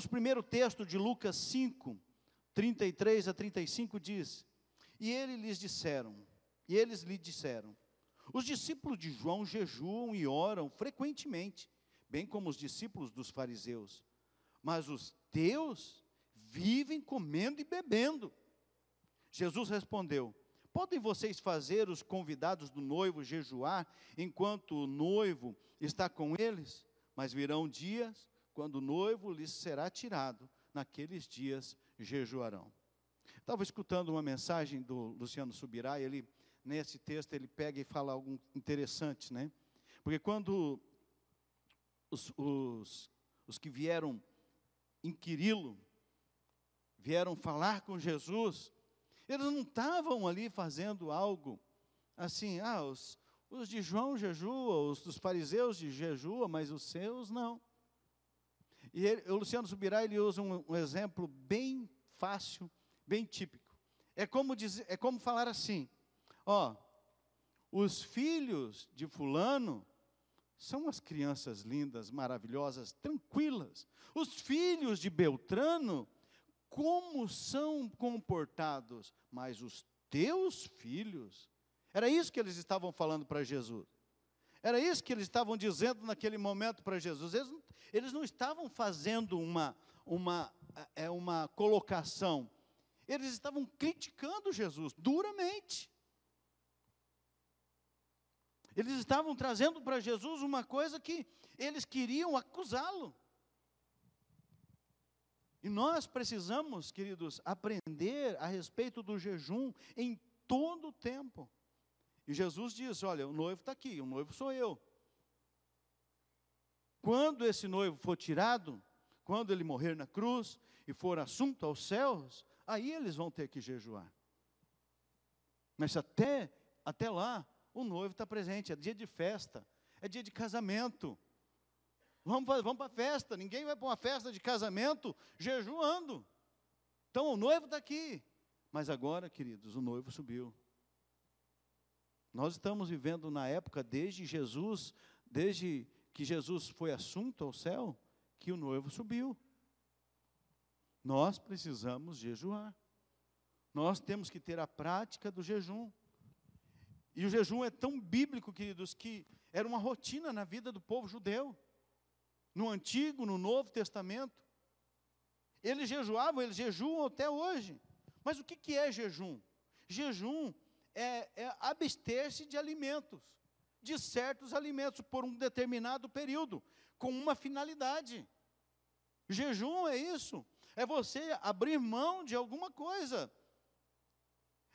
Ao primeiro texto de Lucas 5, 33 a 35 diz: E ele lhes disseram, e eles lhe disseram: Os discípulos de João jejuam e oram frequentemente, bem como os discípulos dos fariseus. Mas os teus vivem comendo e bebendo. Jesus respondeu: Podem vocês fazer os convidados do noivo jejuar enquanto o noivo está com eles? Mas virão dias quando o noivo lhes será tirado, naqueles dias jejuarão. Estava escutando uma mensagem do Luciano Subirá, ele, nesse texto, ele pega e fala algo interessante, né? Porque quando os, os, os que vieram inquiri-lo, vieram falar com Jesus, eles não estavam ali fazendo algo assim, ah, os, os de João jejuam, os dos fariseus de jejua, mas os seus não. E ele, o Luciano Subirá, ele usa um, um, exemplo bem fácil, bem típico. É como, dizer, é como falar assim, ó, os filhos de fulano são as crianças lindas, maravilhosas, tranquilas. Os filhos de Beltrano, como são comportados? Mas os teus filhos, era isso que eles estavam falando para Jesus. Era isso que eles estavam dizendo naquele momento para Jesus. Eles, eles, não estavam fazendo uma, uma, é, uma colocação, eles estavam criticando Jesus duramente. Eles estavam trazendo para Jesus uma coisa que eles queriam acusá-lo. E nós precisamos, queridos, aprender a respeito do jejum em todo o tempo. E Jesus diz: Olha, o noivo está aqui, o noivo sou eu. Quando esse noivo for tirado, quando ele morrer na cruz e for assunto aos céus, aí eles vão ter que jejuar. Mas até, até lá, o noivo está presente, é dia de festa, é dia de casamento. Vamos, vamos para a festa, ninguém vai para uma festa de casamento jejuando. Então o noivo está aqui. Mas agora, queridos, o noivo subiu. Nós estamos vivendo na época desde Jesus, desde que Jesus foi assunto ao céu, que o noivo subiu. Nós precisamos jejuar. Nós temos que ter a prática do jejum. E o jejum é tão bíblico, queridos, que era uma rotina na vida do povo judeu. No Antigo, no Novo Testamento. Eles jejuavam, eles jejuam até hoje. Mas o que, que é jejum? Jejum é, é abster-se de alimentos, de certos alimentos, por um determinado período, com uma finalidade. Jejum é isso, é você abrir mão de alguma coisa,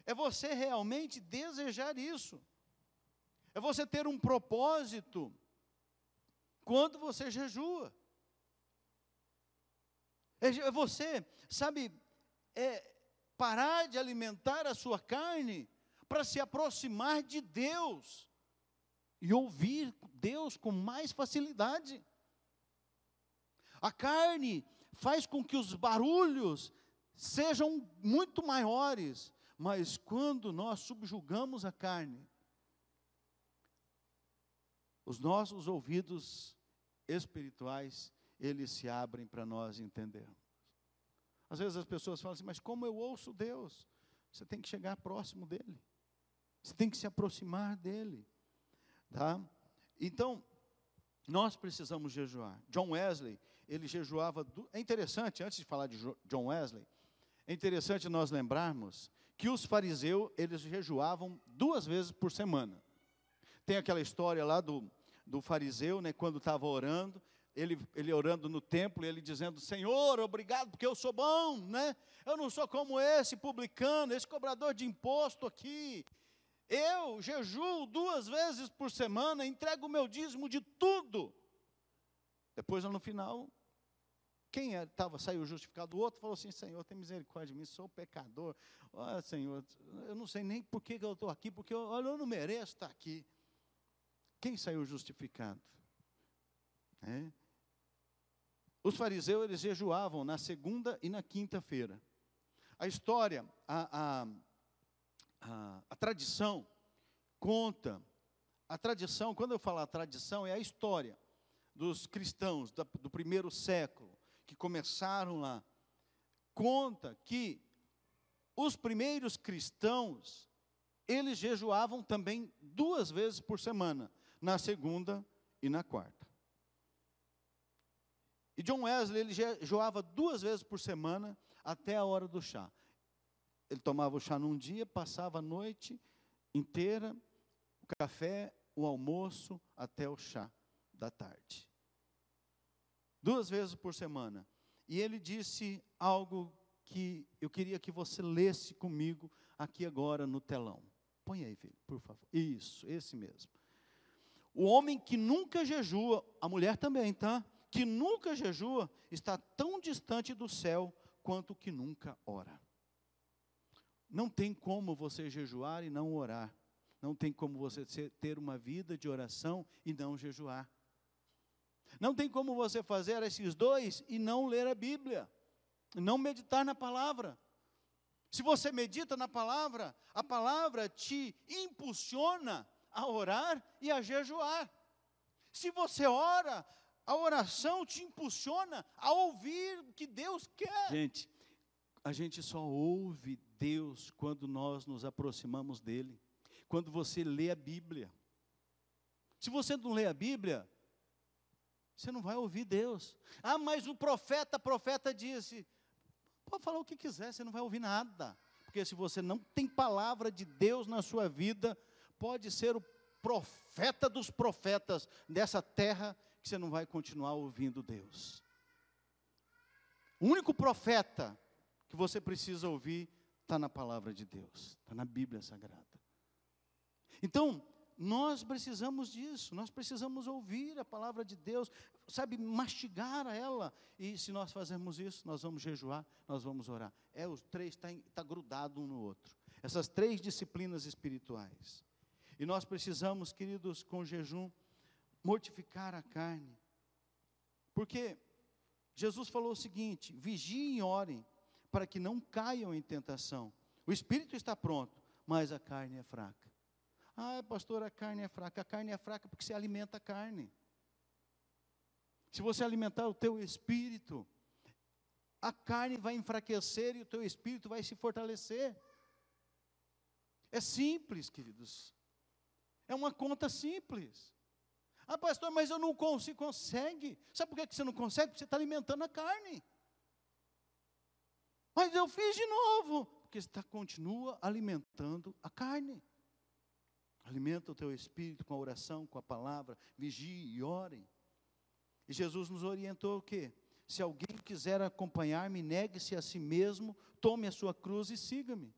é você realmente desejar isso, é você ter um propósito quando você jejua. É, você, sabe, é parar de alimentar a sua carne para se aproximar de Deus e ouvir Deus com mais facilidade. A carne faz com que os barulhos sejam muito maiores, mas quando nós subjugamos a carne, os nossos ouvidos espirituais, eles se abrem para nós entendermos. Às vezes as pessoas falam assim, mas como eu ouço Deus? Você tem que chegar próximo dele. Você tem que se aproximar dele. Tá? Então, nós precisamos jejuar. John Wesley, ele jejuava. Do... É interessante, antes de falar de John Wesley, é interessante nós lembrarmos que os fariseus, eles jejuavam duas vezes por semana. Tem aquela história lá do, do fariseu, né, quando estava orando, ele, ele orando no templo, ele dizendo: Senhor, obrigado porque eu sou bom, né? Eu não sou como esse publicano, esse cobrador de imposto aqui. Eu jejuo duas vezes por semana, entrego o meu dízimo de tudo. Depois, no final, quem estava, saiu justificado, o outro falou assim: Senhor, tem misericórdia de mim, sou pecador. Olha, Senhor, eu não sei nem por que eu estou aqui, porque eu, olha, eu não mereço estar aqui. Quem saiu justificado? É? Os fariseus, eles jejuavam na segunda e na quinta-feira. A história, a, a a, tradição conta, a tradição, quando eu falo a tradição, é a história dos cristãos do primeiro século, que começaram lá, conta que os primeiros cristãos, eles jejuavam também duas vezes por semana, na segunda e na quarta. E John Wesley, ele jejuava duas vezes por semana até a hora do chá. Ele tomava o chá num dia, passava a noite inteira, o café, o almoço, até o chá da tarde. Duas vezes por semana. E ele disse algo que eu queria que você lesse comigo aqui agora no telão. Põe aí, filho, por favor. Isso, esse mesmo. O homem que nunca jejua, a mulher também, tá? Que nunca jejua, está tão distante do céu quanto o que nunca ora. Não tem como você jejuar e não orar. Não tem como você ter uma vida de oração e não jejuar. Não tem como você fazer esses dois e não ler a Bíblia, não meditar na palavra. Se você medita na palavra, a palavra te impulsiona a orar e a jejuar. Se você ora, a oração te impulsiona a ouvir o que Deus quer. Gente, a gente só ouve Deus quando nós nos aproximamos dEle, quando você lê a Bíblia. Se você não lê a Bíblia, você não vai ouvir Deus. Ah, mas o profeta, profeta disse. Pode falar o que quiser, você não vai ouvir nada. Porque se você não tem palavra de Deus na sua vida, pode ser o profeta dos profetas dessa terra, que você não vai continuar ouvindo Deus. O único profeta que você precisa ouvir está na palavra de Deus, está na Bíblia Sagrada. Então, nós precisamos disso, nós precisamos ouvir a palavra de Deus, sabe, mastigar ela. E se nós fazermos isso, nós vamos jejuar, nós vamos orar. É, os três está tá grudado um no outro. Essas três disciplinas espirituais. E nós precisamos, queridos, com jejum, mortificar a carne. Porque Jesus falou o seguinte: vigiem e orem, para que não caiam em tentação. O espírito está pronto, mas a carne é fraca. Ah, pastor, a carne é fraca. A carne é fraca porque você alimenta a carne. Se você alimentar o teu espírito, a carne vai enfraquecer e o teu espírito vai se fortalecer. É simples, queridos. É uma conta simples. Ah, pastor, mas eu não consigo. Consegue. Sabe por que você não consegue? Porque você está alimentando a carne. Mas eu fiz de novo. Porque você tá, continua alimentando a carne. Alimenta o teu espírito com a oração, com a palavra. Vigie e orem. E Jesus nos orientou o quê? Se alguém quiser acompanhar-me, negue-se a si mesmo, tome a sua cruz e siga-me.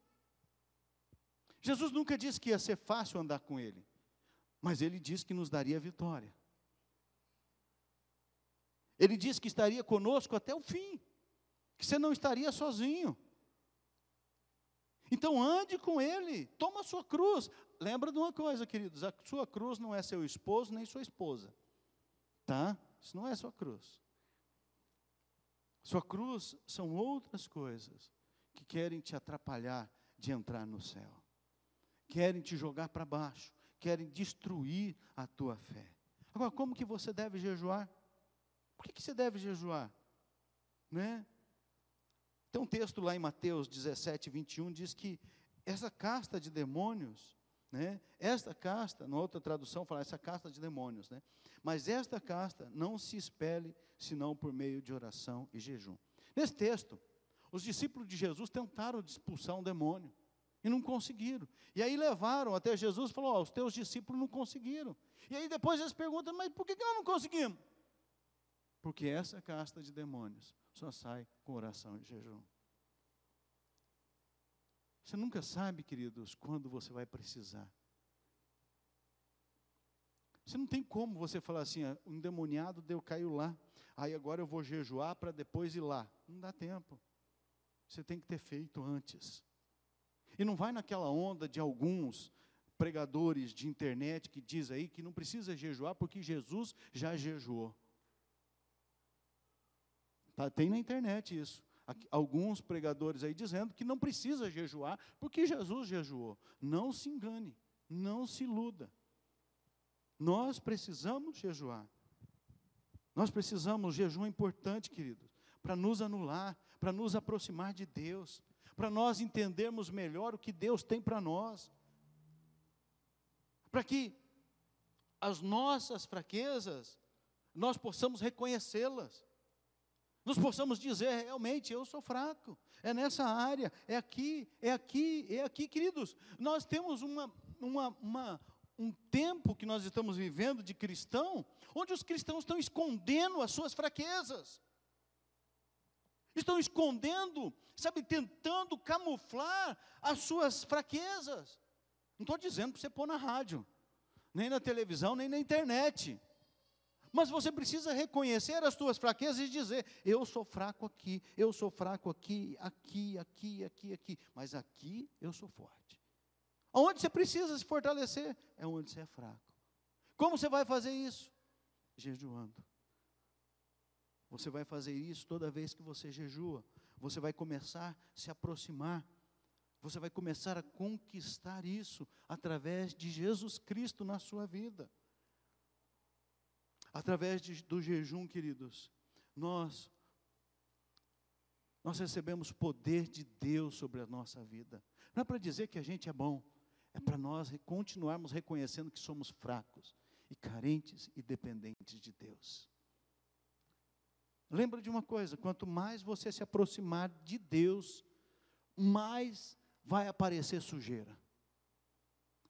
Jesus nunca disse que ia ser fácil andar com Ele, mas Ele disse que nos daria vitória. Ele disse que estaria conosco até o fim que você não estaria sozinho. Então ande com ele, toma a sua cruz. Lembra de uma coisa, queridos, a sua cruz não é seu esposo nem sua esposa. Tá? Isso não é sua cruz. Sua cruz são outras coisas que querem te atrapalhar de entrar no céu. Querem te jogar para baixo, querem destruir a tua fé. Agora, como que você deve jejuar? Por que, que você deve jejuar? Né? Tem um texto lá em Mateus 17, 21, diz que essa casta de demônios, né, esta casta, na outra tradução fala essa casta de demônios, né, mas esta casta não se espelhe senão por meio de oração e jejum. Nesse texto, os discípulos de Jesus tentaram expulsar um demônio e não conseguiram. E aí levaram até Jesus e falou: oh, os teus discípulos não conseguiram. E aí depois eles perguntam: mas por que, que nós não conseguimos? Porque essa casta de demônios só sai com oração e jejum. Você nunca sabe, queridos, quando você vai precisar. Você não tem como você falar assim, ah, o endemoniado deu, caiu lá, aí agora eu vou jejuar para depois ir lá. Não dá tempo. Você tem que ter feito antes. E não vai naquela onda de alguns pregadores de internet que diz aí que não precisa jejuar porque Jesus já jejuou. Tá, tem na internet isso. Alguns pregadores aí dizendo que não precisa jejuar, porque Jesus jejuou. Não se engane, não se iluda. Nós precisamos jejuar. Nós precisamos, jejum é importante, queridos, para nos anular, para nos aproximar de Deus, para nós entendermos melhor o que Deus tem para nós, para que as nossas fraquezas nós possamos reconhecê-las, nós possamos dizer realmente eu sou fraco, é nessa área, é aqui, é aqui, é aqui, queridos. Nós temos uma, uma, uma, um tempo que nós estamos vivendo de cristão, onde os cristãos estão escondendo as suas fraquezas, estão escondendo, sabe, tentando camuflar as suas fraquezas. Não estou dizendo para você pôr na rádio, nem na televisão, nem na internet. Mas você precisa reconhecer as suas fraquezas e dizer: eu sou fraco aqui, eu sou fraco aqui, aqui, aqui, aqui, aqui, mas aqui eu sou forte. Onde você precisa se fortalecer? É onde você é fraco. Como você vai fazer isso? Jejuando. Você vai fazer isso toda vez que você jejua. Você vai começar a se aproximar. Você vai começar a conquistar isso através de Jesus Cristo na sua vida. Através de, do jejum, queridos, nós nós recebemos poder de Deus sobre a nossa vida. Não é para dizer que a gente é bom, é para nós continuarmos reconhecendo que somos fracos e carentes e dependentes de Deus. Lembra de uma coisa: quanto mais você se aproximar de Deus, mais vai aparecer sujeira.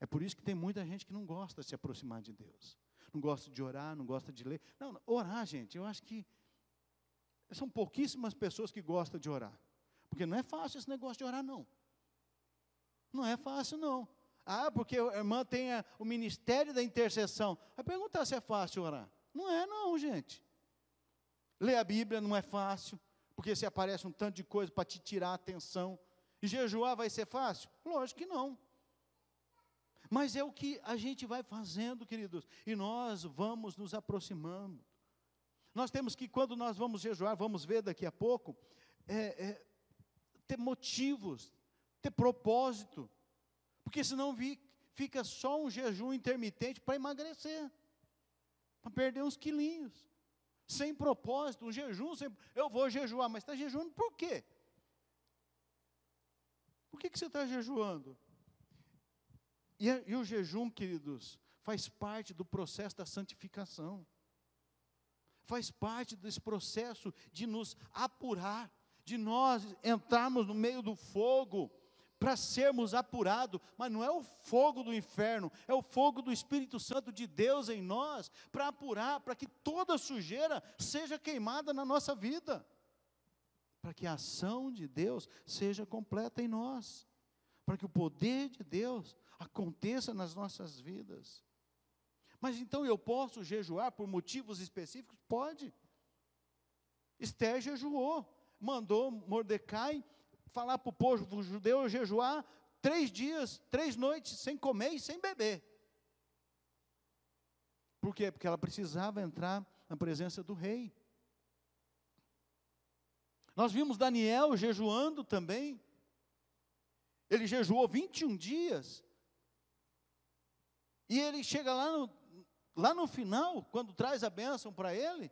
É por isso que tem muita gente que não gosta de se aproximar de Deus não gosta de orar, não gosta de ler. Não, orar, gente, eu acho que são pouquíssimas pessoas que gostam de orar. Porque não é fácil esse negócio de orar, não. Não é fácil, não. Ah, porque a irmã tem o ministério da intercessão. Vai perguntar se é fácil orar. Não é, não, gente. Ler a Bíblia não é fácil, porque se aparece um tanto de coisa para te tirar a atenção. E jejuar vai ser fácil? Lógico que não. Mas é o que a gente vai fazendo, queridos, e nós vamos nos aproximando. Nós temos que, quando nós vamos jejuar, vamos ver daqui a pouco, é, é, ter motivos, ter propósito, porque senão fica só um jejum intermitente para emagrecer, para perder uns quilinhos, sem propósito, um jejum, sem, eu vou jejuar, mas está jejuando por quê? Por que, que você está jejuando? E, e o jejum, queridos, faz parte do processo da santificação. Faz parte desse processo de nos apurar, de nós entrarmos no meio do fogo para sermos apurados, mas não é o fogo do inferno, é o fogo do Espírito Santo de Deus em nós, para apurar, para que toda sujeira seja queimada na nossa vida, para que a ação de Deus seja completa em nós, para que o poder de Deus aconteça nas nossas vidas. Mas então eu posso jejuar por motivos específicos? Pode. Esther jejuou, mandou Mordecai falar para o povo judeu jejuar três dias, três noites, sem comer e sem beber. Por quê? Porque ela precisava entrar na presença do rei. Nós vimos Daniel jejuando também. Ele jejuou 21 dias. E ele chega lá no, lá no final, quando traz a bênção para ele,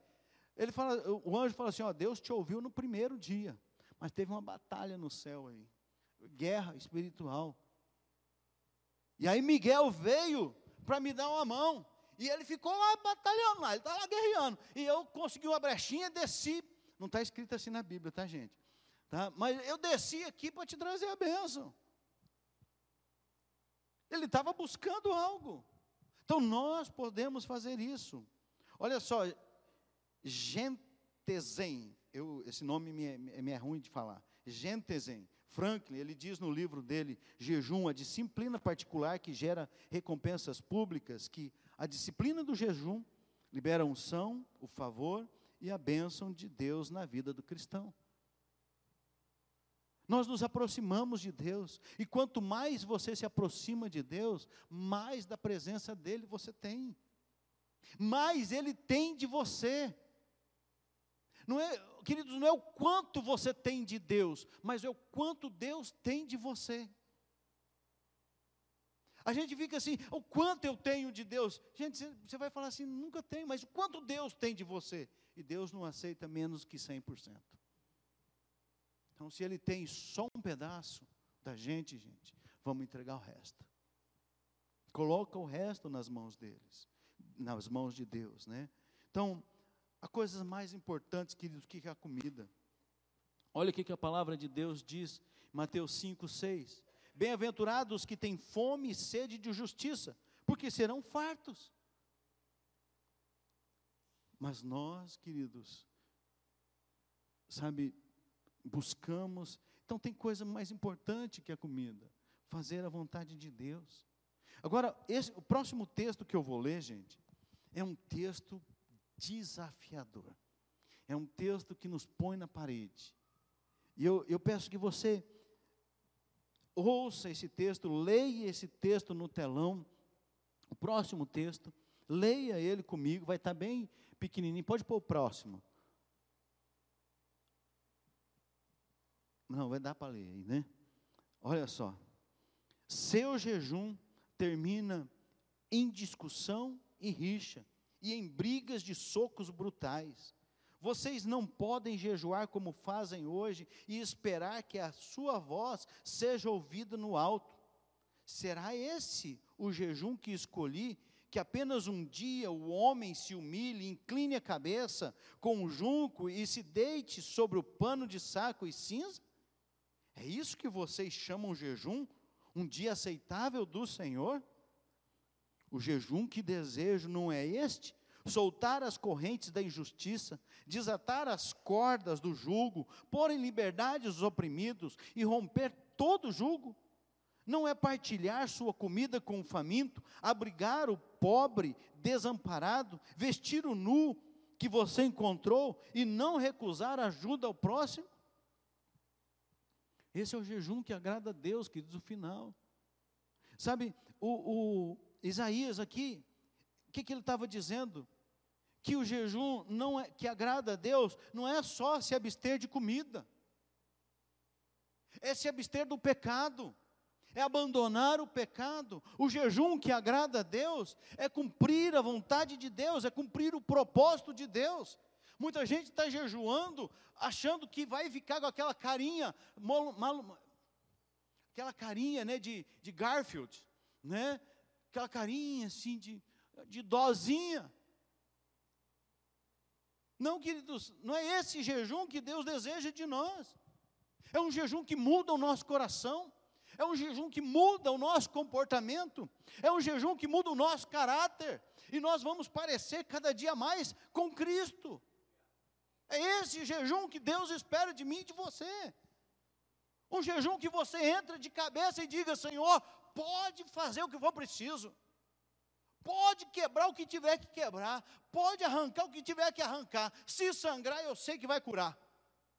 ele fala, o anjo fala assim: ó, Deus te ouviu no primeiro dia, mas teve uma batalha no céu aí, guerra espiritual. E aí Miguel veio para me dar uma mão. E ele ficou lá batalhando lá, ele está lá guerreando. E eu consegui uma brechinha, desci. Não está escrito assim na Bíblia, tá, gente? Tá? Mas eu desci aqui para te trazer a bênção. Ele estava buscando algo. Então nós podemos fazer isso. Olha só, Gentezen, eu, esse nome me é, me é ruim de falar. Gentezen, Franklin, ele diz no livro dele, Jejum, a disciplina particular que gera recompensas públicas, que a disciplina do jejum libera a unção, o favor e a bênção de Deus na vida do cristão. Nós nos aproximamos de Deus, e quanto mais você se aproxima de Deus, mais da presença dEle você tem, mais Ele tem de você. Não é, queridos, não é o quanto você tem de Deus, mas é o quanto Deus tem de você. A gente fica assim, o quanto eu tenho de Deus? Gente, você vai falar assim, nunca tenho, mas o quanto Deus tem de você? E Deus não aceita menos que 100%. Então, se ele tem só um pedaço da gente, gente, vamos entregar o resto. Coloca o resto nas mãos deles, nas mãos de Deus, né? Então, há coisas mais importantes, queridos, que a comida. Olha o que a palavra de Deus diz, Mateus 5, 6. Bem-aventurados que têm fome e sede de justiça, porque serão fartos. Mas nós, queridos, sabe, buscamos. Então tem coisa mais importante que a comida: fazer a vontade de Deus. Agora, esse, o próximo texto que eu vou ler, gente, é um texto desafiador. É um texto que nos põe na parede. E eu, eu peço que você ouça esse texto, leia esse texto no telão. O próximo texto, leia ele comigo, vai estar bem pequenininho. Pode pôr o próximo. Não, vai dar para ler aí, né? Olha só. Seu jejum termina em discussão e rixa, e em brigas de socos brutais. Vocês não podem jejuar como fazem hoje e esperar que a sua voz seja ouvida no alto. Será esse o jejum que escolhi? Que apenas um dia o homem se humilhe, incline a cabeça com o junco e se deite sobre o pano de saco e cinza? É isso que vocês chamam jejum? Um dia aceitável do Senhor? O jejum que desejo não é este? Soltar as correntes da injustiça, desatar as cordas do jugo, pôr em liberdade os oprimidos e romper todo jugo? Não é partilhar sua comida com o faminto, abrigar o pobre desamparado, vestir o nu que você encontrou e não recusar ajuda ao próximo? Esse é o jejum que agrada a Deus, que diz o final. Sabe, o, o Isaías aqui, o que, que ele estava dizendo? Que o jejum não é, que agrada a Deus não é só se abster de comida, é se abster do pecado, é abandonar o pecado. O jejum que agrada a Deus é cumprir a vontade de Deus, é cumprir o propósito de Deus. Muita gente está jejuando, achando que vai ficar com aquela carinha, mal, mal, aquela carinha né, de, de Garfield, né? aquela carinha assim de, de dozinha. Não, queridos, não é esse jejum que Deus deseja de nós. É um jejum que muda o nosso coração. É um jejum que muda o nosso comportamento. É um jejum que muda o nosso caráter. E nós vamos parecer cada dia mais com Cristo. É esse jejum que Deus espera de mim e de você. Um jejum que você entra de cabeça e diga: Senhor, pode fazer o que for preciso, pode quebrar o que tiver que quebrar, pode arrancar o que tiver que arrancar. Se sangrar, eu sei que vai curar.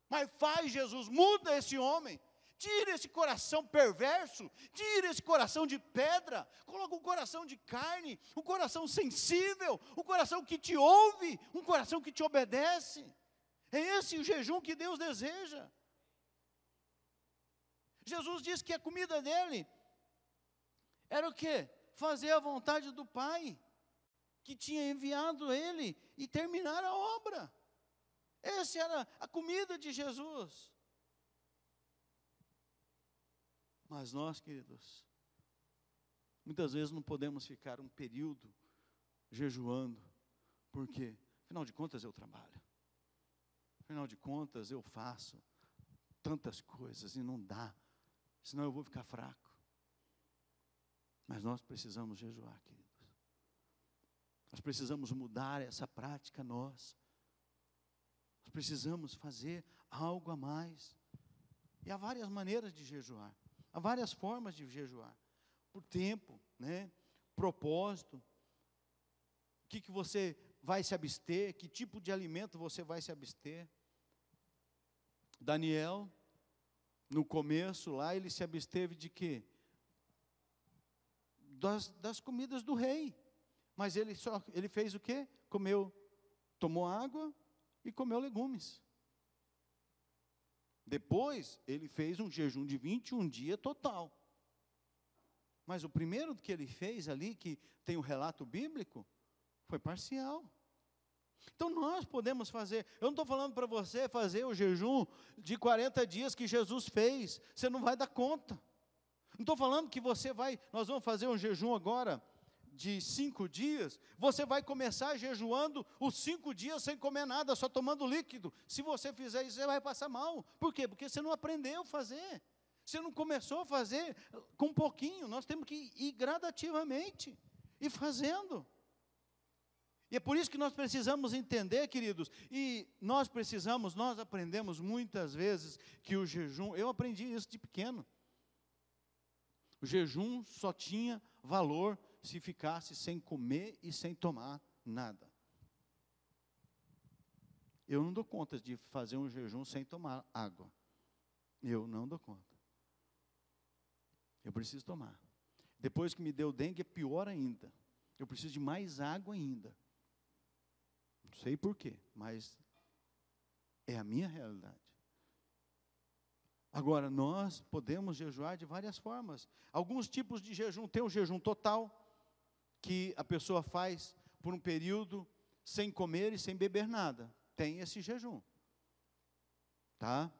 Mas faz, Jesus, muda esse homem. Tira esse coração perverso, tira esse coração de pedra, coloca um coração de carne, um coração sensível, um coração que te ouve, um coração que te obedece. É esse o jejum que Deus deseja. Jesus disse que a comida dele era o quê? Fazer a vontade do Pai, que tinha enviado ele e terminar a obra. Essa era a comida de Jesus. Mas nós, queridos, muitas vezes não podemos ficar um período jejuando, porque, afinal de contas, eu trabalho. Afinal de contas, eu faço tantas coisas e não dá, senão eu vou ficar fraco. Mas nós precisamos jejuar, queridos. Nós precisamos mudar essa prática nossa. Nós precisamos fazer algo a mais. E há várias maneiras de jejuar. Há várias formas de jejuar. Por tempo, né? propósito. O que, que você vai se abster? Que tipo de alimento você vai se abster? Daniel, no começo lá, ele se absteve de quê? Das, das comidas do rei. Mas ele só ele fez o quê? Comeu, tomou água e comeu legumes. Depois, ele fez um jejum de 21 dias total. Mas o primeiro que ele fez ali, que tem o um relato bíblico, foi parcial. Então nós podemos fazer. Eu não estou falando para você fazer o jejum de 40 dias que Jesus fez. Você não vai dar conta. Não estou falando que você vai. Nós vamos fazer um jejum agora de cinco dias. Você vai começar jejuando os cinco dias sem comer nada, só tomando líquido. Se você fizer isso, você vai passar mal. Por quê? Porque você não aprendeu a fazer. Você não começou a fazer com um pouquinho. Nós temos que ir gradativamente e fazendo. E é por isso que nós precisamos entender, queridos, e nós precisamos, nós aprendemos muitas vezes que o jejum, eu aprendi isso de pequeno. O jejum só tinha valor se ficasse sem comer e sem tomar nada. Eu não dou conta de fazer um jejum sem tomar água. Eu não dou conta. Eu preciso tomar. Depois que me deu dengue, é pior ainda. Eu preciso de mais água ainda. Não sei porquê, mas é a minha realidade. Agora, nós podemos jejuar de várias formas. Alguns tipos de jejum. Tem o jejum total, que a pessoa faz por um período sem comer e sem beber nada. Tem esse jejum. Tá?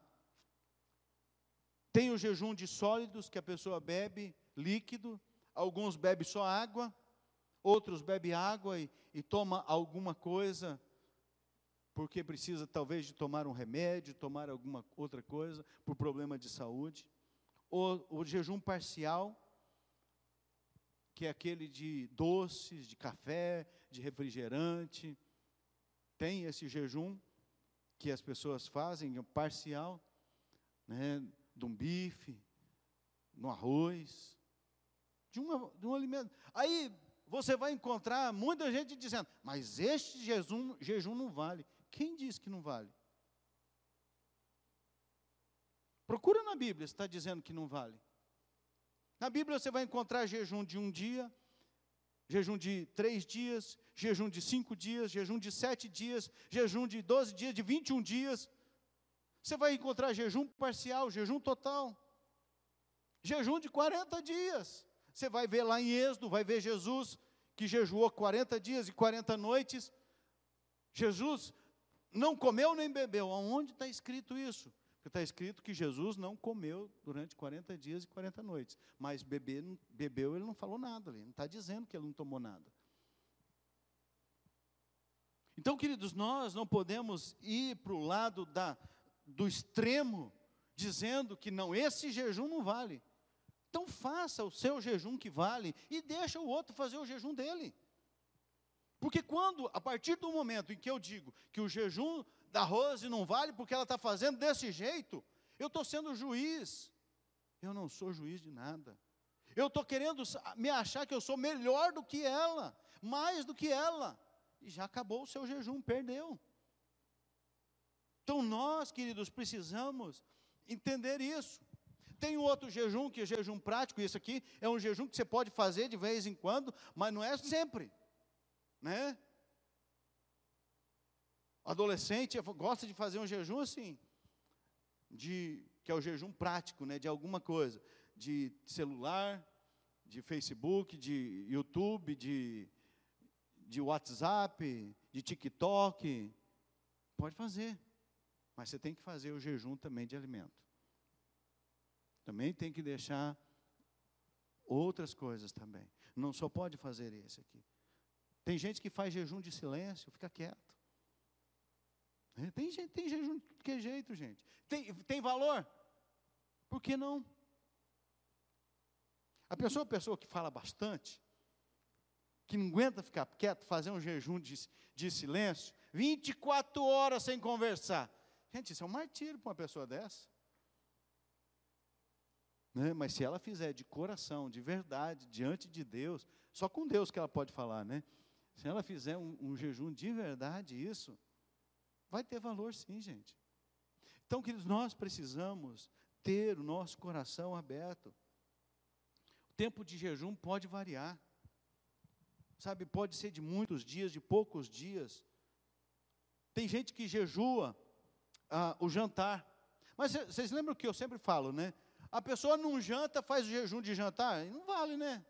Tem o jejum de sólidos, que a pessoa bebe líquido, alguns bebem só água, outros bebem água e, e toma alguma coisa, porque precisa talvez de tomar um remédio, tomar alguma outra coisa, por problema de saúde. O, o jejum parcial, que é aquele de doces, de café, de refrigerante. Tem esse jejum que as pessoas fazem, parcial, né, de um bife, no arroz, de, uma, de um alimento. Aí você vai encontrar muita gente dizendo, mas este jejum, jejum não vale. Quem diz que não vale? Procura na Bíblia se está dizendo que não vale. Na Bíblia você vai encontrar jejum de um dia, jejum de três dias, jejum de cinco dias, jejum de sete dias, jejum de doze dias, de vinte e um dias. Você vai encontrar jejum parcial, jejum total, jejum de 40 dias. Você vai ver lá em Êxodo, vai ver Jesus que jejuou 40 dias e 40 noites. Jesus não comeu nem bebeu. Aonde está escrito isso? Está escrito que Jesus não comeu durante 40 dias e 40 noites. Mas bebeu, ele não falou nada ali. Não está dizendo que ele não tomou nada. Então, queridos, nós não podemos ir para o lado da, do extremo, dizendo que não, esse jejum não vale. Então faça o seu jejum que vale e deixa o outro fazer o jejum dele. Porque quando, a partir do momento em que eu digo que o jejum da Rose não vale porque ela está fazendo desse jeito, eu estou sendo juiz. Eu não sou juiz de nada. Eu estou querendo me achar que eu sou melhor do que ela, mais do que ela. E já acabou o seu jejum, perdeu. Então nós, queridos, precisamos entender isso. Tem um outro jejum, que é jejum prático, esse aqui é um jejum que você pode fazer de vez em quando, mas não é sempre. Né? Adolescente gosta de fazer um jejum assim, de, que é o jejum prático, né, de alguma coisa, de celular, de Facebook, de YouTube, de, de WhatsApp, de TikTok. Pode fazer, mas você tem que fazer o jejum também de alimento. Também tem que deixar outras coisas também. Não só pode fazer esse aqui. Tem gente que faz jejum de silêncio, fica quieto. É, tem, tem jejum de que jeito, gente? Tem, tem valor? Por que não? A pessoa, a pessoa que fala bastante, que não aguenta ficar quieto, fazer um jejum de, de silêncio, 24 horas sem conversar. Gente, isso é um martírio para uma pessoa dessa. Né? Mas se ela fizer de coração, de verdade, diante de Deus, só com Deus que ela pode falar, né? Se ela fizer um, um jejum de verdade, isso vai ter valor, sim, gente. Então, queridos, nós precisamos ter o nosso coração aberto. O tempo de jejum pode variar. Sabe, pode ser de muitos dias, de poucos dias. Tem gente que jejua ah, o jantar. Mas vocês lembram que eu sempre falo, né? A pessoa não janta, faz o jejum de jantar, não vale, né?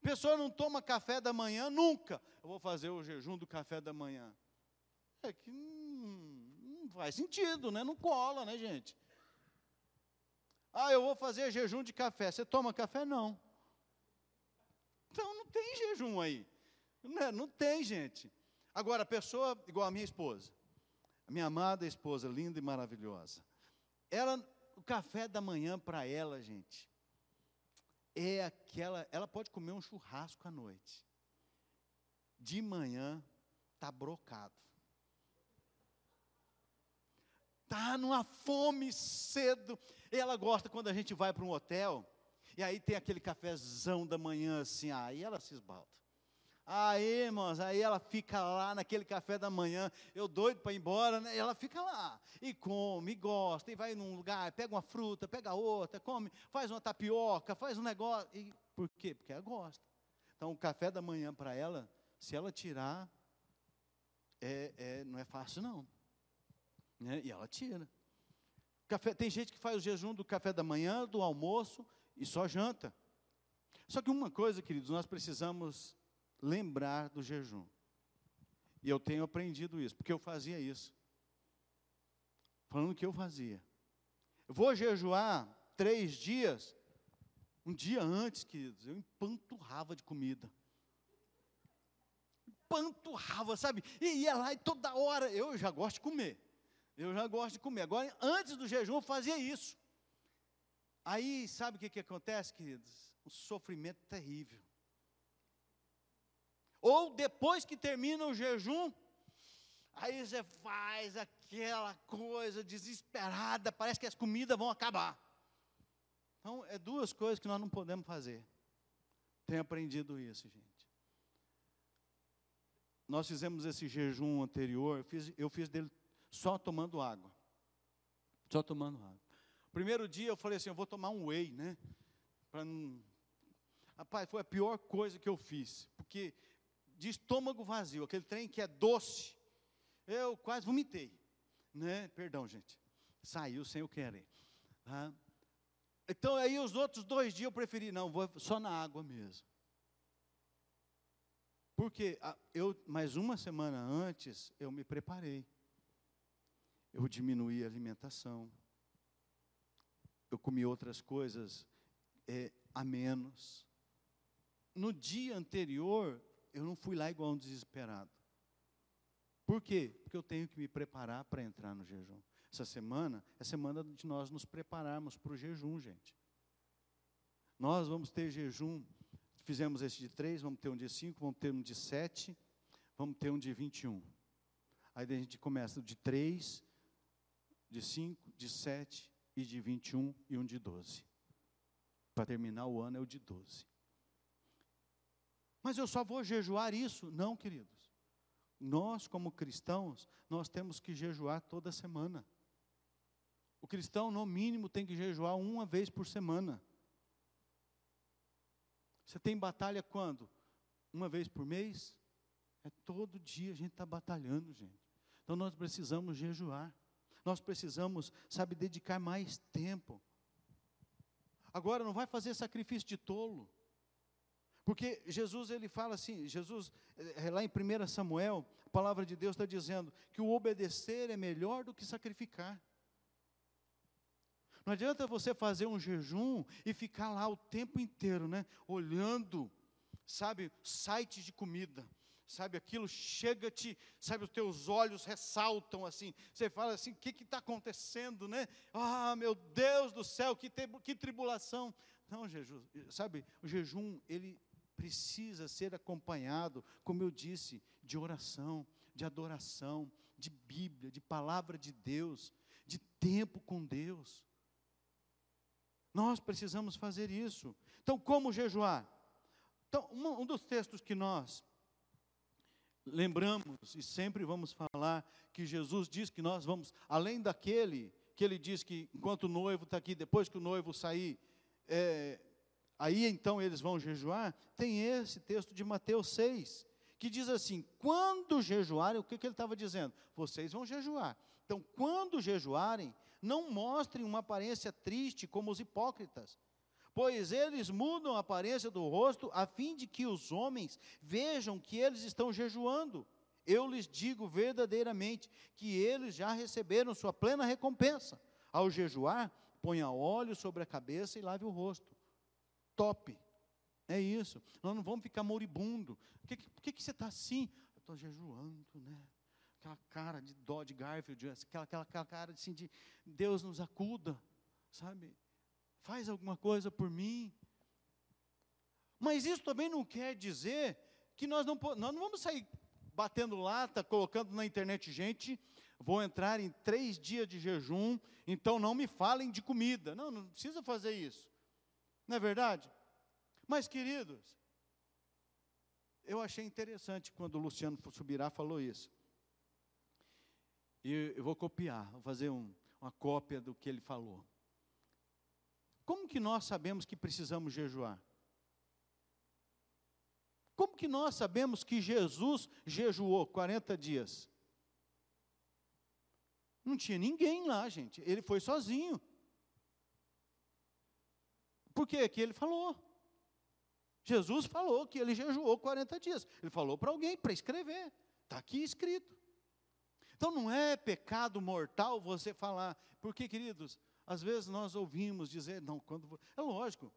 Pessoa não toma café da manhã nunca. Eu vou fazer o jejum do café da manhã. É que não faz sentido, né? Não cola, né, gente? Ah, eu vou fazer jejum de café. Você toma café? Não. Então não tem jejum aí. Não, é, não tem, gente. Agora, a pessoa, igual a minha esposa, a minha amada esposa, linda e maravilhosa, ela, o café da manhã para ela, gente, é aquela, ela pode comer um churrasco à noite. De manhã tá brocado. Tá numa fome cedo. Ela gosta quando a gente vai para um hotel e aí tem aquele cafezão da manhã assim, aí ela se esbalta. Aí, irmãos, aí ela fica lá naquele café da manhã, eu doido para ir embora, né? ela fica lá, e come, e gosta, e vai num lugar, pega uma fruta, pega outra, come, faz uma tapioca, faz um negócio. E, por quê? Porque ela gosta. Então, o café da manhã para ela, se ela tirar, é, é, não é fácil não. Né? E ela tira. Café, tem gente que faz o jejum do café da manhã, do almoço e só janta. Só que uma coisa, queridos, nós precisamos lembrar do jejum. E eu tenho aprendido isso, porque eu fazia isso. Falando que eu fazia. Eu vou jejuar três dias. Um dia antes, queridos, eu empanturrava de comida. Empanturrava, sabe? E ia lá e toda hora. Eu já gosto de comer. Eu já gosto de comer. Agora, antes do jejum, eu fazia isso. Aí, sabe o que, que acontece, queridos? Um sofrimento terrível. Ou depois que termina o jejum, aí você faz aquela coisa desesperada, parece que as comidas vão acabar. Então, é duas coisas que nós não podemos fazer. Tenho aprendido isso, gente. Nós fizemos esse jejum anterior, eu fiz, eu fiz dele só tomando água. Só tomando água. Primeiro dia eu falei assim, eu vou tomar um whey, né? Para não... Rapaz, foi a pior coisa que eu fiz, porque de estômago vazio, aquele trem que é doce. Eu quase vomitei, né? Perdão, gente. Saiu sem eu querer. Tá? Então aí os outros dois dias eu preferi não, vou só na água mesmo. Porque eu mais uma semana antes eu me preparei. Eu diminuí a alimentação. Eu comi outras coisas é, a menos. No dia anterior, eu não fui lá igual um desesperado. Por quê? Porque eu tenho que me preparar para entrar no jejum. Essa semana é semana de nós nos prepararmos para o jejum, gente. Nós vamos ter jejum, fizemos esse de três, vamos ter um de cinco, vamos ter um de sete, vamos ter um de 21. Aí a gente começa de três, de cinco, de sete e de 21 e um de 12. Para terminar o ano é o de 12. Mas eu só vou jejuar isso? Não, queridos. Nós, como cristãos, nós temos que jejuar toda semana. O cristão, no mínimo, tem que jejuar uma vez por semana. Você tem batalha quando? Uma vez por mês? É todo dia a gente está batalhando, gente. Então nós precisamos jejuar. Nós precisamos, sabe, dedicar mais tempo. Agora, não vai fazer sacrifício de tolo. Porque Jesus ele fala assim, Jesus, é, lá em 1 Samuel, a palavra de Deus está dizendo que o obedecer é melhor do que sacrificar. Não adianta você fazer um jejum e ficar lá o tempo inteiro, né? Olhando, sabe, sites de comida. Sabe, aquilo chega-te, sabe, os teus olhos ressaltam assim. Você fala assim: o que está acontecendo, né? Ah, meu Deus do céu, que, te, que tribulação. Não, Jesus, sabe, o jejum, ele precisa ser acompanhado, como eu disse, de oração, de adoração, de Bíblia, de palavra de Deus, de tempo com Deus. Nós precisamos fazer isso. Então, como jejuar? Então, um, dos textos que nós lembramos e sempre vamos falar que Jesus diz que nós vamos, além daquele que ele diz que enquanto o noivo está aqui, depois que o noivo sair, é, aí então eles vão jejuar, tem esse texto de Mateus 6, que diz assim: quando jejuarem, o que, que ele estava dizendo? Vocês vão jejuar. Então, quando jejuarem, não mostrem uma aparência triste como os hipócritas, pois eles mudam a aparência do rosto, a fim de que os homens vejam que eles estão jejuando. Eu lhes digo verdadeiramente que eles já receberam sua plena recompensa. Ao jejuar, ponha óleo sobre a cabeça e lave o rosto. Top. É isso. Nós não vamos ficar moribundo. Por que, que, que você está assim? Eu estou jejuando, né? Aquela cara de dó de Garfield, aquela, aquela, aquela cara assim de Deus nos acuda, sabe? Faz alguma coisa por mim. Mas isso também não quer dizer que nós não, nós não vamos sair batendo lata, colocando na internet, gente, vou entrar em três dias de jejum, então não me falem de comida. Não, não precisa fazer isso. Não é verdade? Mas, queridos, eu achei interessante quando o Luciano Subirá falou isso. E eu vou copiar, vou fazer um, uma cópia do que ele falou. Como que nós sabemos que precisamos jejuar? Como que nós sabemos que Jesus jejuou 40 dias? Não tinha ninguém lá, gente. Ele foi sozinho. Por quê? Que ele falou. Jesus falou que ele jejuou 40 dias. Ele falou para alguém para escrever. Está aqui escrito. Então não é pecado mortal você falar. Porque, queridos, às vezes nós ouvimos dizer, não, quando. É lógico,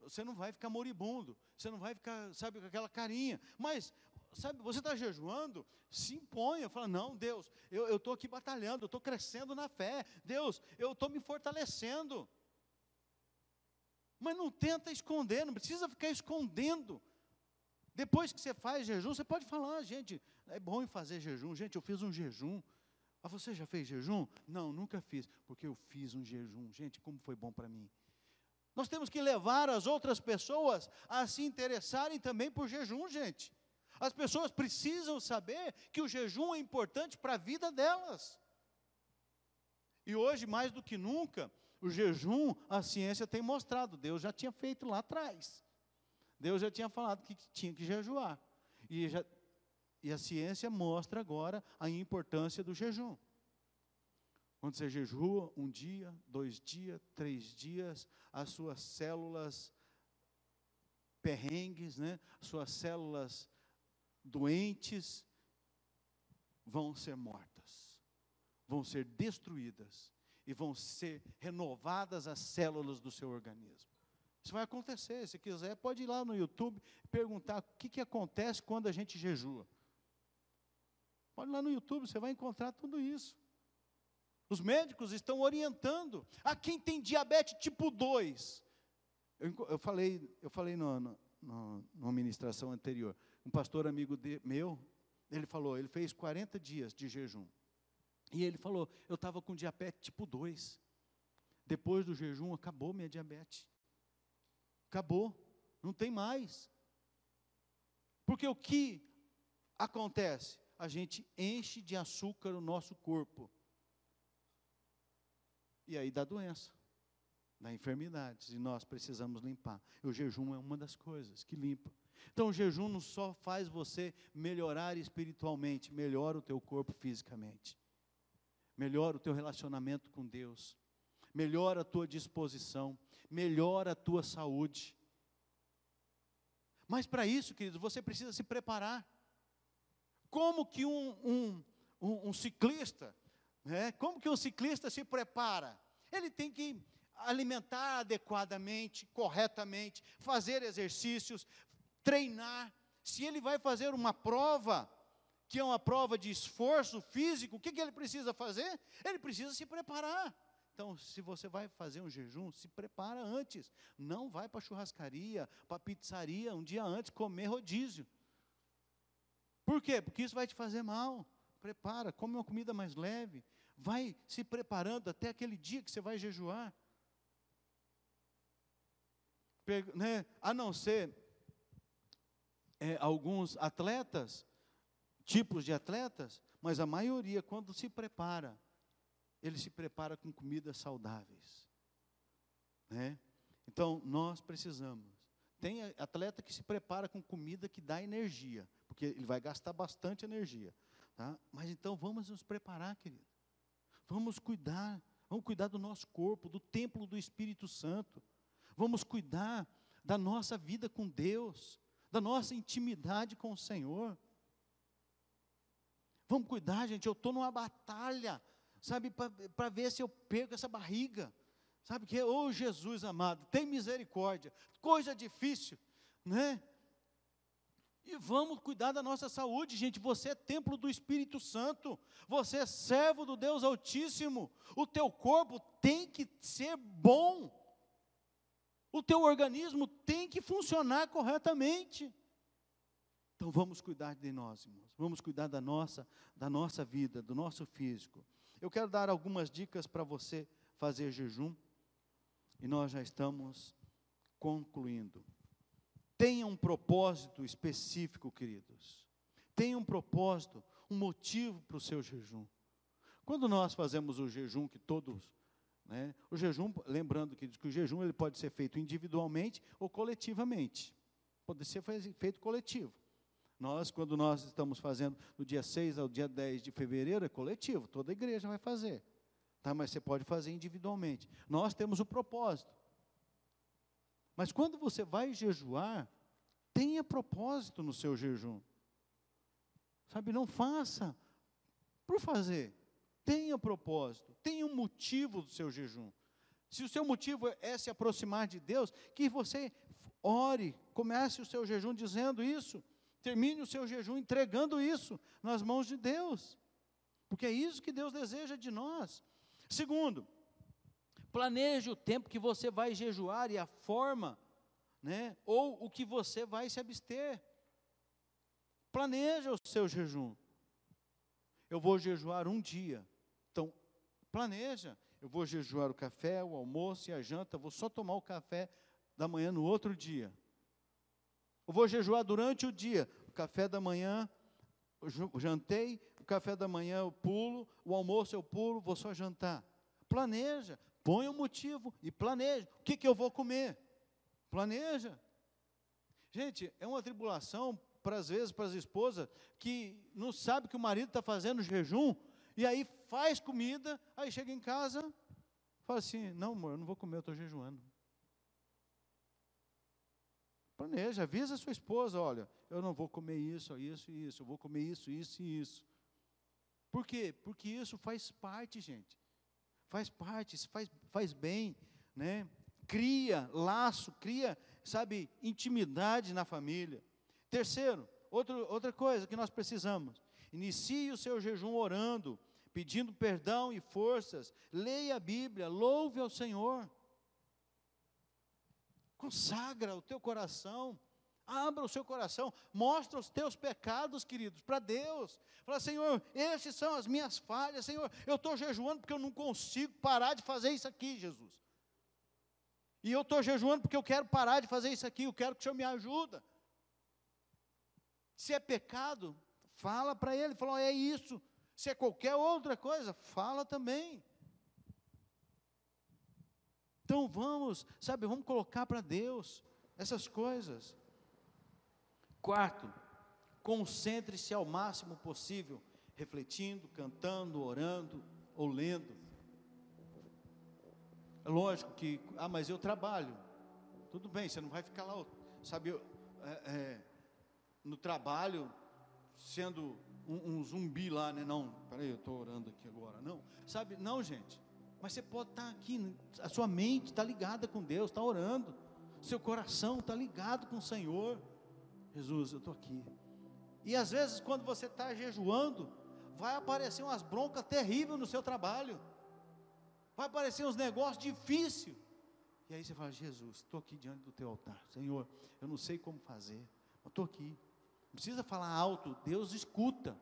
você não vai ficar moribundo, você não vai ficar, sabe, com aquela carinha, mas, sabe, você está jejuando, se imponha, fala, não, Deus, eu estou aqui batalhando, eu estou crescendo na fé, Deus, eu estou me fortalecendo. Mas não tenta esconder, não precisa ficar escondendo. Depois que você faz jejum, você pode falar, gente, é bom fazer jejum, gente, eu fiz um jejum. Ah, você já fez jejum? Não, nunca fiz, porque eu fiz um jejum. Gente, como foi bom para mim. Nós temos que levar as outras pessoas a se interessarem também por jejum, gente. As pessoas precisam saber que o jejum é importante para a vida delas. E hoje, mais do que nunca, o jejum, a ciência tem mostrado, Deus já tinha feito lá atrás. Deus já tinha falado que tinha que jejuar. E, já, e a ciência mostra agora a importância do jejum. Quando você jejua um dia, dois dias, três dias, as suas células perrengues, né? suas células doentes vão ser mortas, vão ser destruídas e vão ser renovadas as células do seu organismo. Isso vai acontecer. Se quiser, pode ir lá no YouTube perguntar o que, que acontece quando a gente jejua. Pode ir lá no YouTube, você vai encontrar tudo isso. Os médicos estão orientando a quem tem diabetes tipo 2. Eu, eu falei, eu falei no, no, no, numa ministração anterior. Um pastor amigo de, meu, ele falou, ele fez 40 dias de jejum. E ele falou, eu estava com diabetes tipo 2. Depois do jejum, acabou minha diabetes. Acabou. Não tem mais. Porque o que acontece? A gente enche de açúcar o nosso corpo. E aí dá doença, dá enfermidades, e nós precisamos limpar. E o jejum é uma das coisas que limpa. Então o jejum não só faz você melhorar espiritualmente, melhora o teu corpo fisicamente. Melhora o teu relacionamento com Deus. Melhora a tua disposição, melhora a tua saúde. Mas para isso, queridos, você precisa se preparar. Como que um, um, um, um ciclista né? Como que um ciclista se prepara? Ele tem que alimentar adequadamente, corretamente, fazer exercícios, treinar. Se ele vai fazer uma prova, que é uma prova de esforço físico, o que, que ele precisa fazer? Ele precisa se preparar. Então, se você vai fazer um jejum, se prepara antes. Não vai para churrascaria, para pizzaria um dia antes comer rodízio. Por quê? Porque isso vai te fazer mal. Prepara, come uma comida mais leve, vai se preparando até aquele dia que você vai jejuar. Né? A não ser é, alguns atletas, tipos de atletas, mas a maioria, quando se prepara, ele se prepara com comidas saudáveis. Né? Então, nós precisamos. Tem atleta que se prepara com comida que dá energia, porque ele vai gastar bastante energia. Tá? Mas então vamos nos preparar, querido. Vamos cuidar, vamos cuidar do nosso corpo, do templo do Espírito Santo. Vamos cuidar da nossa vida com Deus, da nossa intimidade com o Senhor. Vamos cuidar, gente. Eu estou numa batalha, sabe, para ver se eu perco essa barriga. Sabe que, ô oh, Jesus amado, tem misericórdia, coisa difícil, né? E vamos cuidar da nossa saúde, gente. Você é templo do Espírito Santo. Você é servo do Deus Altíssimo. O teu corpo tem que ser bom. O teu organismo tem que funcionar corretamente. Então vamos cuidar de nós, irmãos. Vamos cuidar da nossa, da nossa vida, do nosso físico. Eu quero dar algumas dicas para você fazer jejum. E nós já estamos concluindo. Tenha um propósito específico, queridos. Tenha um propósito, um motivo para o seu jejum. Quando nós fazemos o jejum, que todos, né, o jejum, lembrando que, que o jejum ele pode ser feito individualmente ou coletivamente. Pode ser feito coletivo. Nós, quando nós estamos fazendo do dia 6 ao dia 10 de fevereiro, é coletivo, toda igreja vai fazer. Tá? Mas você pode fazer individualmente. Nós temos o propósito. Mas quando você vai jejuar, tenha propósito no seu jejum. Sabe, não faça por fazer. Tenha propósito, tenha um motivo do seu jejum. Se o seu motivo é se aproximar de Deus, que você ore, comece o seu jejum dizendo isso. Termine o seu jejum entregando isso nas mãos de Deus. Porque é isso que Deus deseja de nós. Segundo, Planeje o tempo que você vai jejuar e a forma, né? Ou o que você vai se abster. Planeja o seu jejum. Eu vou jejuar um dia. Então, planeja. Eu vou jejuar o café, o almoço e a janta. Vou só tomar o café da manhã no outro dia. Eu vou jejuar durante o dia. O café da manhã, jantei. O café da manhã eu pulo. O almoço eu pulo. Vou só jantar. Planeja. Põe um motivo e planeja. O que, que eu vou comer? Planeja. Gente, é uma tribulação, para às vezes, para as esposas, que não sabe que o marido está fazendo jejum, e aí faz comida, aí chega em casa, fala assim: não, amor, eu não vou comer, eu estou jejuando. Planeja, avisa a sua esposa: olha, eu não vou comer isso, isso e isso, eu vou comer isso, isso e isso. Por quê? Porque isso faz parte, gente faz parte, faz, faz bem, né? cria laço, cria, sabe, intimidade na família. Terceiro, outro, outra coisa que nós precisamos, inicie o seu jejum orando, pedindo perdão e forças, leia a Bíblia, louve ao Senhor, consagra o teu coração, Abra o seu coração, mostra os teus pecados, queridos, para Deus. Fala, Senhor, esses são as minhas falhas, Senhor, eu estou jejuando porque eu não consigo parar de fazer isso aqui, Jesus. E eu estou jejuando porque eu quero parar de fazer isso aqui, eu quero que o Senhor me ajuda. Se é pecado, fala para ele, fala, é isso. Se é qualquer outra coisa, fala também. Então vamos, sabe, vamos colocar para Deus essas coisas. Quarto, concentre-se ao máximo possível, refletindo, cantando, orando ou lendo. É lógico que, ah, mas eu trabalho. Tudo bem, você não vai ficar lá, sabe, é, é, no trabalho, sendo um, um, zumbi lá, né? Não, peraí, eu estou orando aqui agora. Não, sabe, não, gente. Mas você pode estar tá aqui, a sua mente está ligada com Deus, está orando, seu coração está ligado com o Senhor. Jesus, eu estou aqui. E às vezes, quando você está jejuando, vai aparecer umas broncas terríveis no seu trabalho, vai aparecer uns negócios difíceis. E aí você fala: Jesus, estou aqui diante do teu altar, Senhor, eu não sei como fazer, mas estou aqui. Não precisa falar alto, Deus escuta.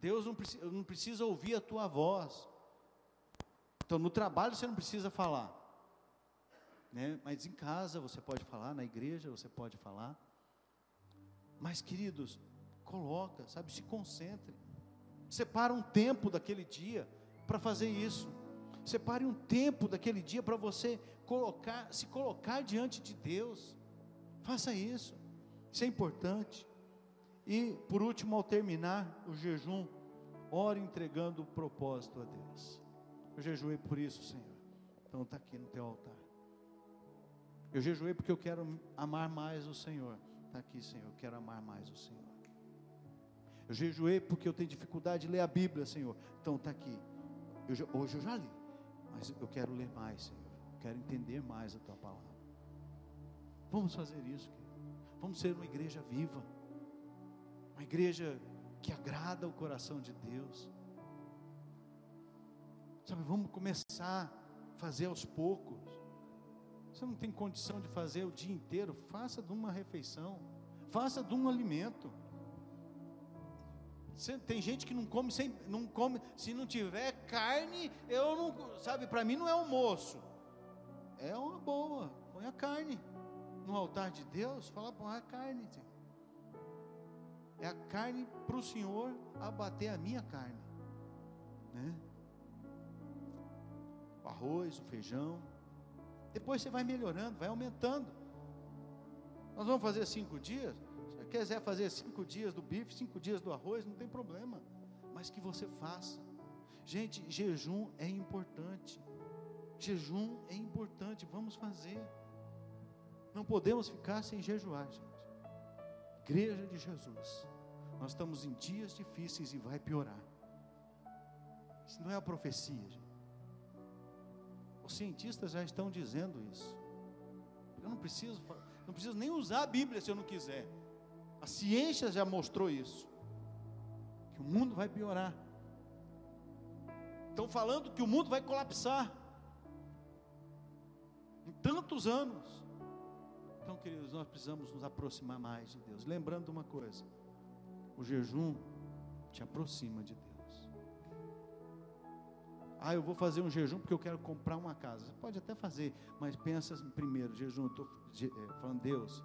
Deus não precisa, não precisa ouvir a tua voz. Então, no trabalho você não precisa falar, né? mas em casa você pode falar, na igreja você pode falar. Mas, queridos, coloca, sabe, se concentre. Separa um tempo daquele dia para fazer isso. Separe um tempo daquele dia para você colocar, se colocar diante de Deus. Faça isso. Isso é importante. E por último, ao terminar o jejum, ore entregando o propósito a Deus. Eu jejuei por isso, Senhor. Então está aqui no teu altar. Eu jejuei porque eu quero amar mais o Senhor. Está aqui, Senhor, eu quero amar mais o Senhor. Eu jejuei porque eu tenho dificuldade de ler a Bíblia, Senhor. Então está aqui. Eu, hoje eu já li, mas eu quero ler mais, Senhor. Eu quero entender mais a tua palavra. Vamos fazer isso, querido. Vamos ser uma igreja viva. Uma igreja que agrada o coração de Deus. Sabe, vamos começar a fazer aos poucos. Você não tem condição de fazer o dia inteiro, faça de uma refeição, faça de um alimento. Você, tem gente que não come sem, não come, se não tiver carne, eu não, sabe, para mim não é almoço. É uma boa, põe a carne no altar de Deus, fala põe a carne. É a carne para o Senhor abater a minha carne, né? Arroz, o feijão, depois você vai melhorando, vai aumentando. Nós vamos fazer cinco dias. Se você quiser fazer cinco dias do bife, cinco dias do arroz, não tem problema. Mas que você faça. Gente, jejum é importante. Jejum é importante. Vamos fazer. Não podemos ficar sem jejuar, gente. Igreja de Jesus. Nós estamos em dias difíceis e vai piorar. Isso não é a profecia, gente. Os cientistas já estão dizendo isso. Eu não preciso, não preciso nem usar a Bíblia se eu não quiser. A ciência já mostrou isso. Que o mundo vai piorar. Estão falando que o mundo vai colapsar. Em tantos anos. Então, queridos, nós precisamos nos aproximar mais de Deus. Lembrando uma coisa: o jejum te aproxima de Deus. Ah, eu vou fazer um jejum porque eu quero comprar uma casa. Você pode até fazer, mas pensa primeiro, jejum, estou é, falando, Deus,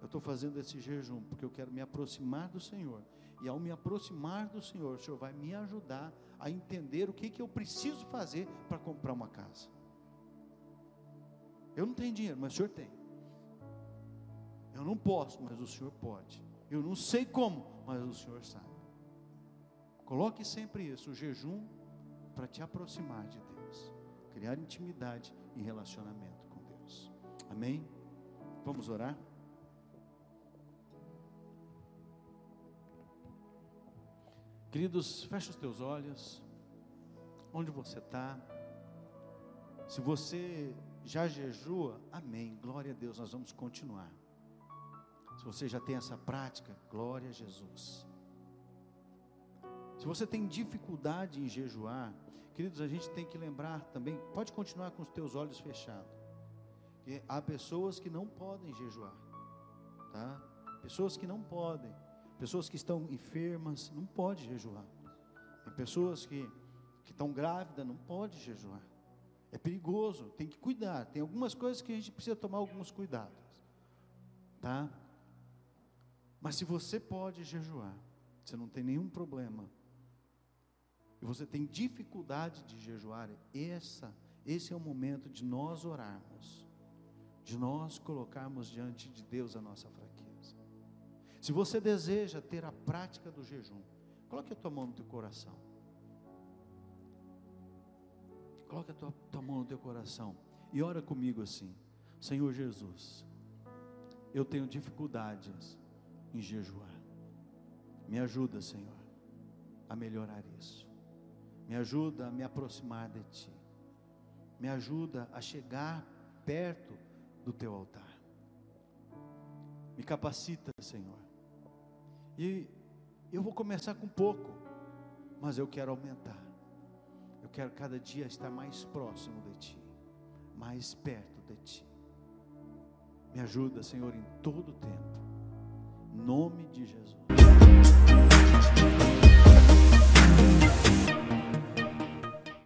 eu estou fazendo esse jejum porque eu quero me aproximar do Senhor. E ao me aproximar do Senhor, o Senhor vai me ajudar a entender o que, que eu preciso fazer para comprar uma casa. Eu não tenho dinheiro, mas o Senhor tem. Eu não posso, mas o Senhor pode. Eu não sei como, mas o Senhor sabe. Coloque sempre isso, o jejum para te aproximar de Deus, criar intimidade e relacionamento com Deus. Amém? Vamos orar? Queridos, fecha os teus olhos. Onde você está? Se você já jejua, amém. Glória a Deus, nós vamos continuar. Se você já tem essa prática, glória a Jesus. Se você tem dificuldade em jejuar, Queridos, a gente tem que lembrar também, pode continuar com os teus olhos fechados. Que há pessoas que não podem jejuar, tá? Pessoas que não podem, pessoas que estão enfermas, não pode jejuar. Tem pessoas que que estão grávidas, não pode jejuar. É perigoso, tem que cuidar. Tem algumas coisas que a gente precisa tomar alguns cuidados. Tá? Mas se você pode jejuar, você não tem nenhum problema e você tem dificuldade de jejuar, essa, esse é o momento de nós orarmos, de nós colocarmos diante de Deus a nossa fraqueza. Se você deseja ter a prática do jejum, coloque a tua mão no teu coração. Coloque a tua, tua mão no teu coração e ora comigo assim: Senhor Jesus, eu tenho dificuldades em jejuar. Me ajuda, Senhor, a melhorar isso. Me ajuda a me aproximar de Ti. Me ajuda a chegar perto do Teu altar. Me capacita, Senhor. E eu vou começar com pouco, mas eu quero aumentar. Eu quero cada dia estar mais próximo de Ti, mais perto de Ti. Me ajuda, Senhor, em todo o tempo. Em nome de Jesus.